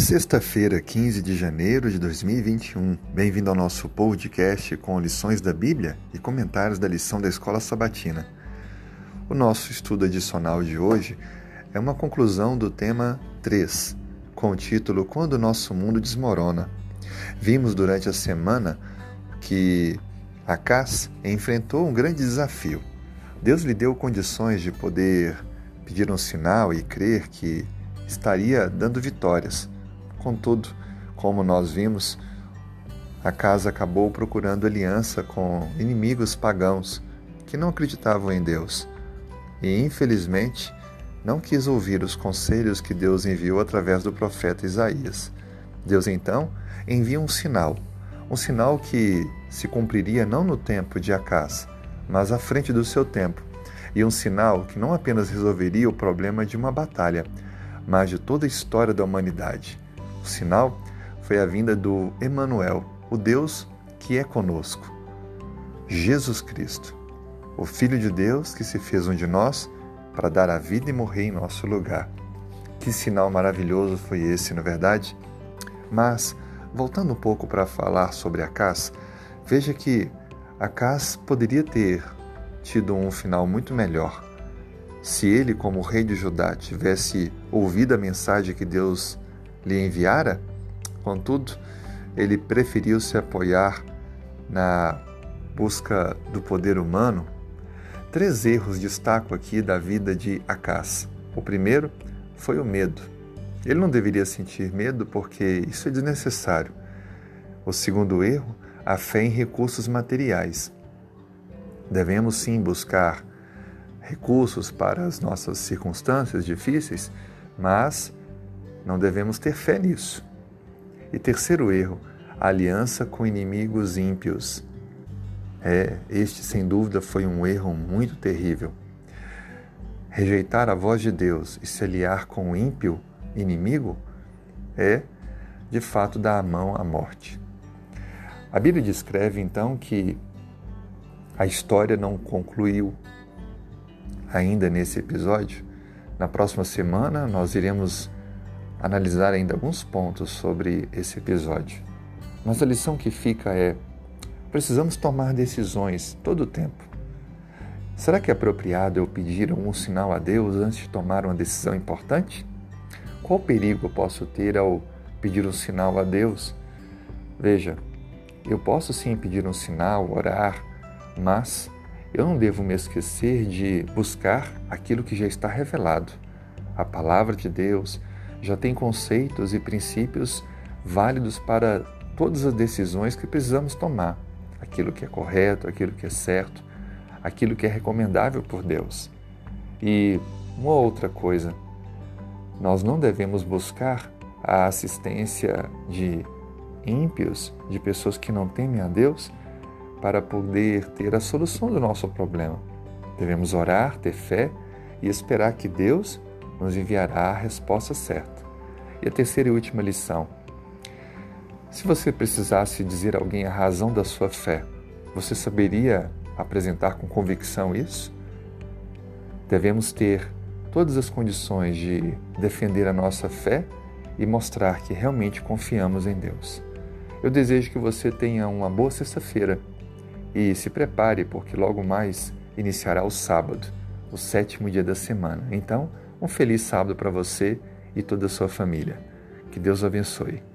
Sexta-feira, 15 de janeiro de 2021. Bem-vindo ao nosso podcast com lições da Bíblia e comentários da lição da Escola Sabatina. O nosso estudo adicional de hoje é uma conclusão do tema 3, com o título Quando o Nosso Mundo Desmorona. Vimos durante a semana que Acas enfrentou um grande desafio. Deus lhe deu condições de poder pedir um sinal e crer que estaria dando vitórias Contudo, como nós vimos, a casa acabou procurando aliança com inimigos pagãos que não acreditavam em Deus e, infelizmente, não quis ouvir os conselhos que Deus enviou através do profeta Isaías. Deus então envia um sinal, um sinal que se cumpriria não no tempo de Acás, mas à frente do seu tempo, e um sinal que não apenas resolveria o problema de uma batalha, mas de toda a história da humanidade. O sinal foi a vinda do Emanuel, o Deus que é conosco. Jesus Cristo, o Filho de Deus que se fez um de nós para dar a vida e morrer em nosso lugar. Que sinal maravilhoso foi esse, não é verdade? Mas, voltando um pouco para falar sobre Acás, veja que Acás poderia ter tido um final muito melhor. Se ele, como rei de Judá, tivesse ouvido a mensagem que Deus lhe enviara, contudo, ele preferiu se apoiar na busca do poder humano. Três erros destaco aqui da vida de Acás. O primeiro foi o medo. Ele não deveria sentir medo porque isso é desnecessário. O segundo erro, a fé em recursos materiais. Devemos sim buscar recursos para as nossas circunstâncias difíceis, mas não devemos ter fé nisso. E terceiro erro, aliança com inimigos ímpios. É, este sem dúvida foi um erro muito terrível. Rejeitar a voz de Deus e se aliar com o ímpio inimigo é, de fato, dar a mão à morte. A Bíblia descreve então que a história não concluiu ainda nesse episódio. Na próxima semana nós iremos analisar ainda alguns pontos sobre esse episódio. Mas a lição que fica é: precisamos tomar decisões todo o tempo. Será que é apropriado eu pedir um sinal a Deus antes de tomar uma decisão importante? Qual perigo eu posso ter ao pedir um sinal a Deus? Veja, eu posso sim pedir um sinal, orar, mas eu não devo me esquecer de buscar aquilo que já está revelado. A palavra de Deus, já tem conceitos e princípios válidos para todas as decisões que precisamos tomar. Aquilo que é correto, aquilo que é certo, aquilo que é recomendável por Deus. E uma outra coisa, nós não devemos buscar a assistência de ímpios, de pessoas que não temem a Deus, para poder ter a solução do nosso problema. Devemos orar, ter fé e esperar que Deus nos enviará a resposta certa. E a terceira e última lição: se você precisasse dizer a alguém a razão da sua fé, você saberia apresentar com convicção isso? Devemos ter todas as condições de defender a nossa fé e mostrar que realmente confiamos em Deus. Eu desejo que você tenha uma boa sexta-feira e se prepare, porque logo mais iniciará o sábado, o sétimo dia da semana. Então, um feliz sábado para você e toda a sua família. Que Deus abençoe.